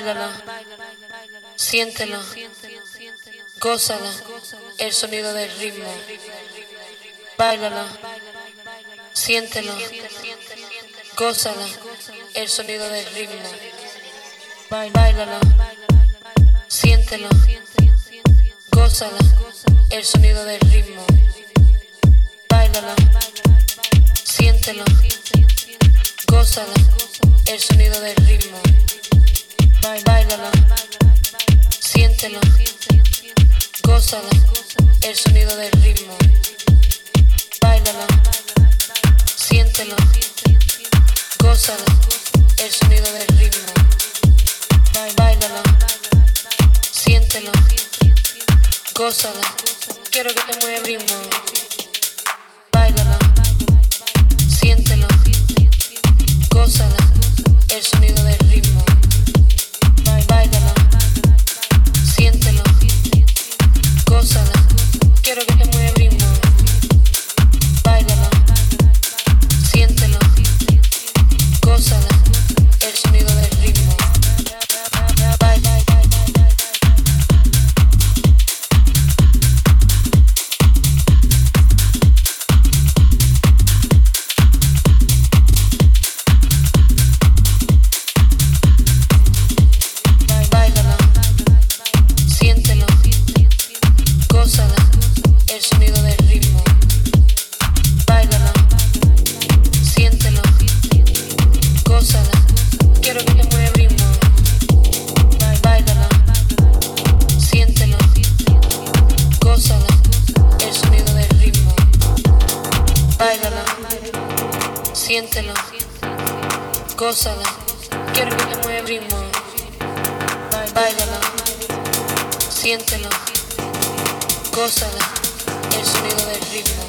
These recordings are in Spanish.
Báilalo, siéntelo, gózalo, el sonido del ritmo. Báilalo, siéntelo, gózalo, el sonido del ritmo. Báilalo, siéntelo, gózalo, el sonido del ritmo. Báilalo, siéntelo, gózalo, el sonido del ritmo. Báilalo, siéntelo, gózalo, el sonido del ritmo. Báilalo, siéntelo, gózalo, el sonido del ritmo. Báilalo, siéntelo, gózalo, quiero que te mueva el ritmo. Báilalo, siéntelo, gózalo, el sonido del ritmo. Gózalo, siéntelo, gózalo, quiero que te mueva ritmo. Báilalo, siéntelo, gózalo, el sonido del ritmo.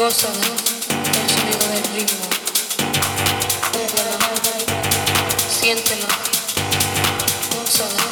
Gózalo, el sonido del ritmo. Siéntelo, gózalo,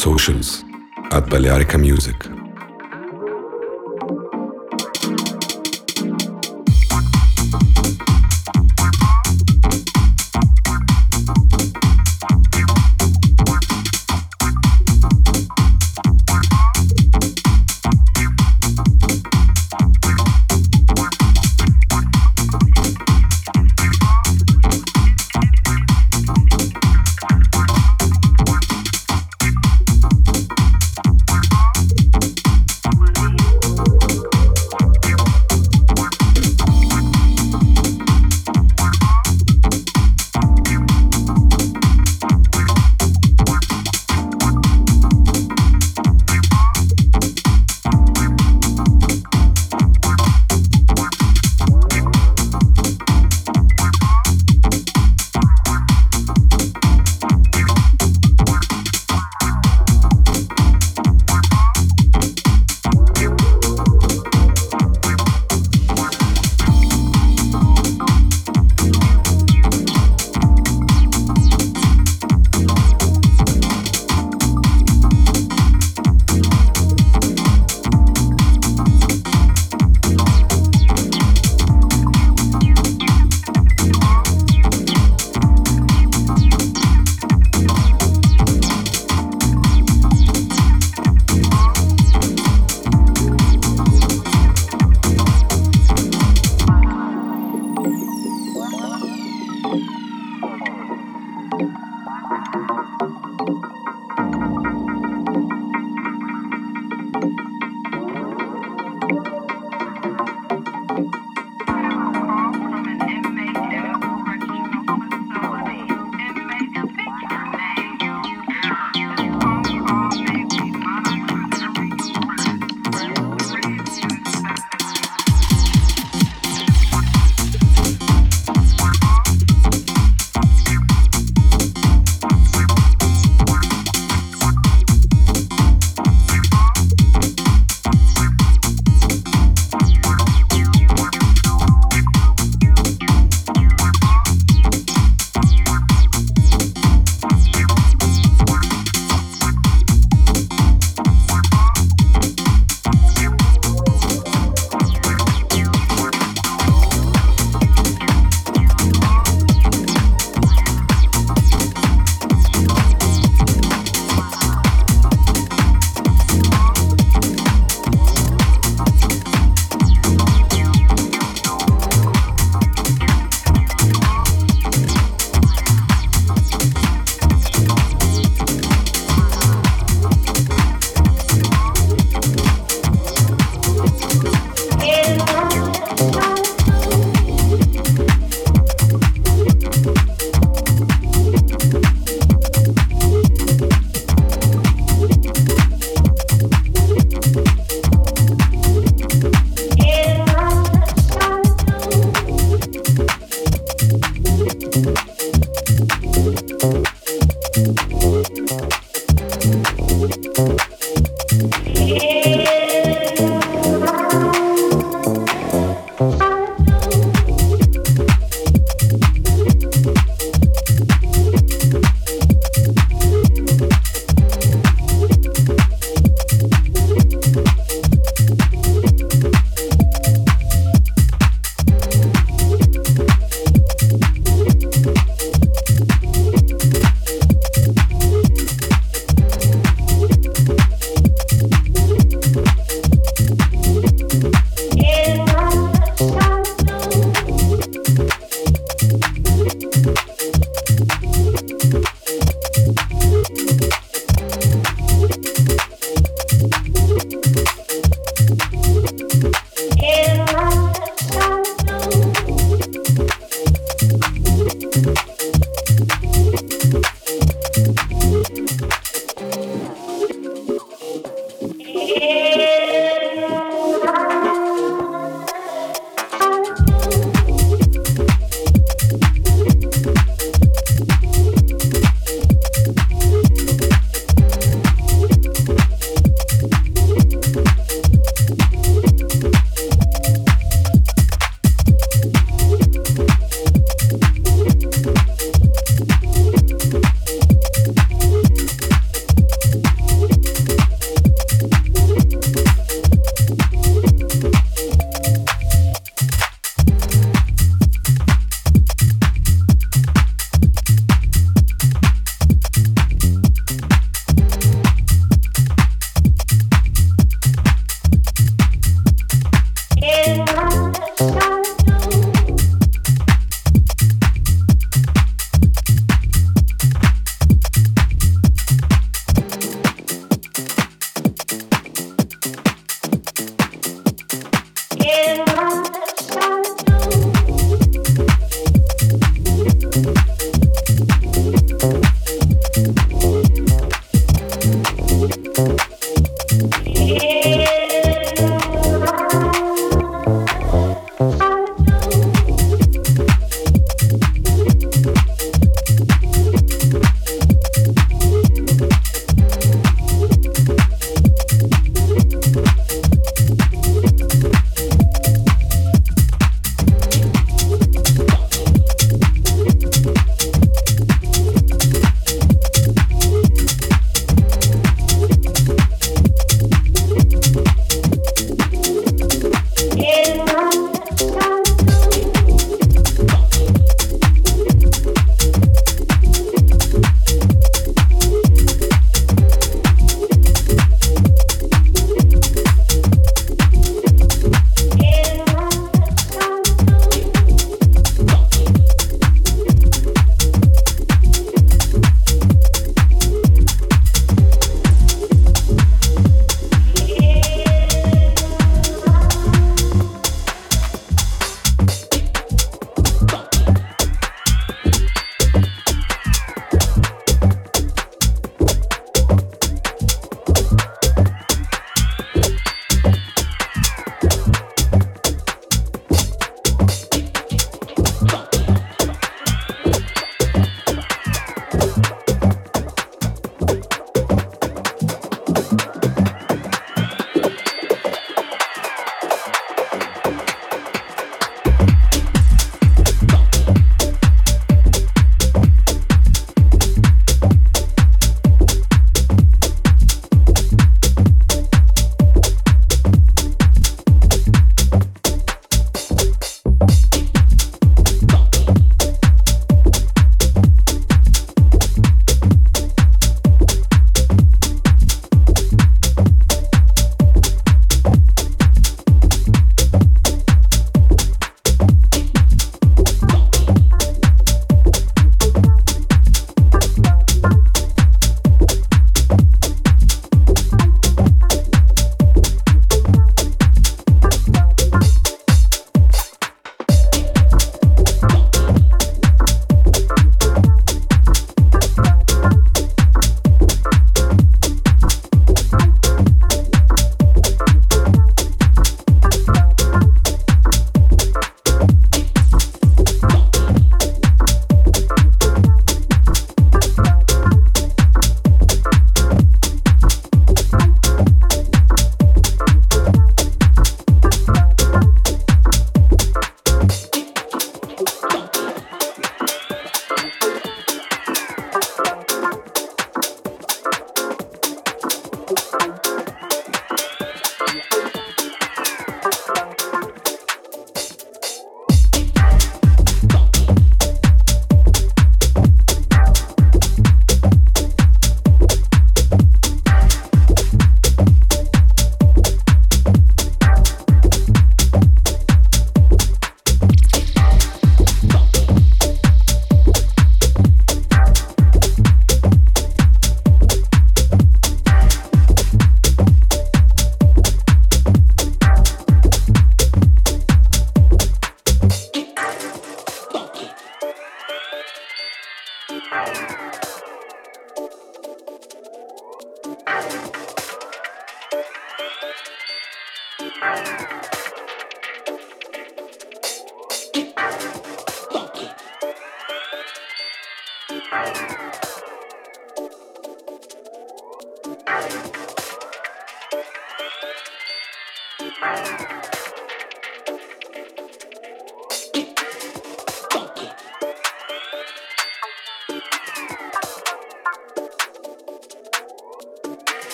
socials at Balearica Music.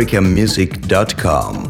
americamusic.com.